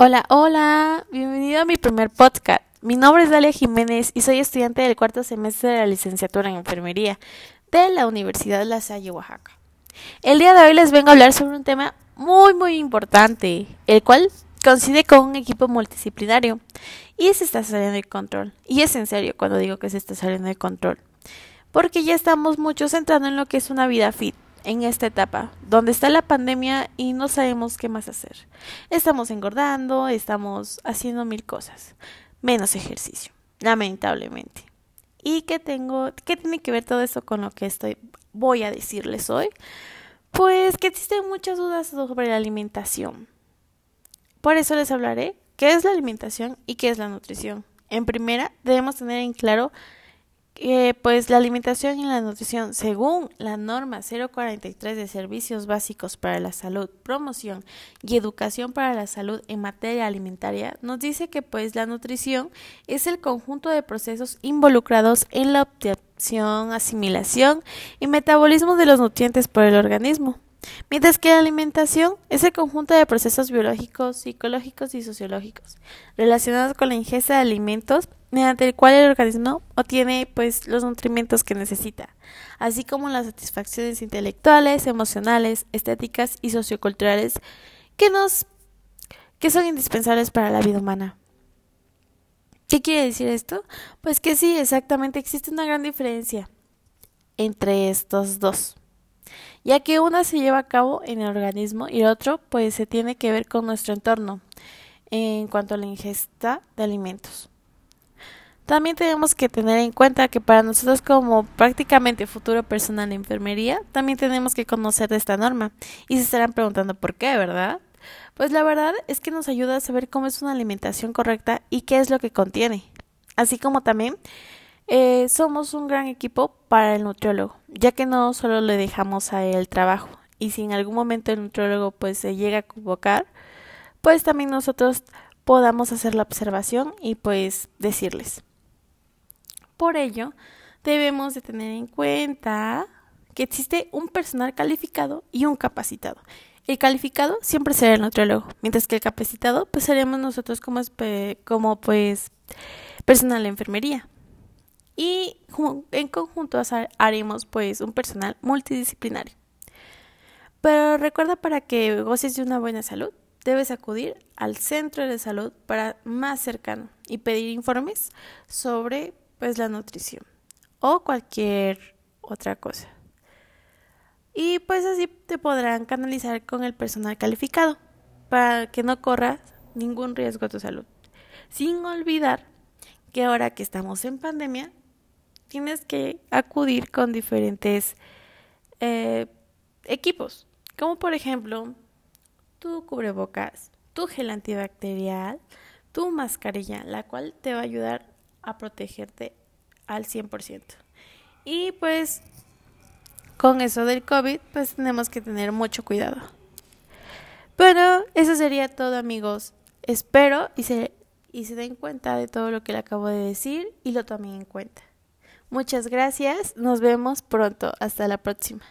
Hola, hola, bienvenido a mi primer podcast. Mi nombre es Dalia Jiménez y soy estudiante del cuarto semestre de la licenciatura en enfermería de la Universidad La Salle, Oaxaca. El día de hoy les vengo a hablar sobre un tema muy muy importante, el cual coincide con un equipo multidisciplinario y se está saliendo de control. Y es en serio cuando digo que se está saliendo de control, porque ya estamos muchos entrando en lo que es una vida fit en esta etapa, donde está la pandemia y no sabemos qué más hacer. Estamos engordando, estamos haciendo mil cosas, menos ejercicio, lamentablemente. ¿Y qué tengo, qué tiene que ver todo eso con lo que estoy voy a decirles hoy? Pues que existen muchas dudas sobre la alimentación. Por eso les hablaré qué es la alimentación y qué es la nutrición. En primera, debemos tener en claro pues la alimentación y la nutrición, según la norma 043 de Servicios Básicos para la Salud, Promoción y Educación para la Salud en materia alimentaria, nos dice que pues la nutrición es el conjunto de procesos involucrados en la obtención, asimilación y metabolismo de los nutrientes por el organismo. Mientras que la alimentación es el conjunto de procesos biológicos, psicológicos y sociológicos relacionados con la ingesta de alimentos mediante el cual el organismo obtiene pues los nutrimentos que necesita, así como las satisfacciones intelectuales, emocionales, estéticas y socioculturales que nos que son indispensables para la vida humana. ¿Qué quiere decir esto? Pues que sí, exactamente existe una gran diferencia entre estos dos, ya que una se lleva a cabo en el organismo y el otro pues se tiene que ver con nuestro entorno en cuanto a la ingesta de alimentos. También tenemos que tener en cuenta que para nosotros como prácticamente futuro personal de enfermería, también tenemos que conocer esta norma. Y se estarán preguntando por qué, ¿verdad? Pues la verdad es que nos ayuda a saber cómo es una alimentación correcta y qué es lo que contiene. Así como también eh, somos un gran equipo para el nutriólogo, ya que no solo le dejamos a él el trabajo. Y si en algún momento el nutriólogo pues se llega a convocar, pues también nosotros podamos hacer la observación y pues decirles. Por ello, debemos de tener en cuenta que existe un personal calificado y un capacitado. El calificado siempre será el nutriólogo, mientras que el capacitado pues seremos nosotros como, como pues personal de enfermería. Y en conjunto haremos pues un personal multidisciplinario. Pero recuerda para que goces de una buena salud, debes acudir al centro de salud para más cercano y pedir informes sobre pues la nutrición o cualquier otra cosa. Y pues así te podrán canalizar con el personal calificado para que no corras ningún riesgo a tu salud. Sin olvidar que ahora que estamos en pandemia, tienes que acudir con diferentes eh, equipos, como por ejemplo tu cubrebocas, tu gel antibacterial, tu mascarilla, la cual te va a ayudar a protegerte al 100%. Y pues con eso del COVID, pues tenemos que tener mucho cuidado. Pero eso sería todo amigos. Espero y se, y se den cuenta de todo lo que le acabo de decir y lo tomen en cuenta. Muchas gracias, nos vemos pronto, hasta la próxima.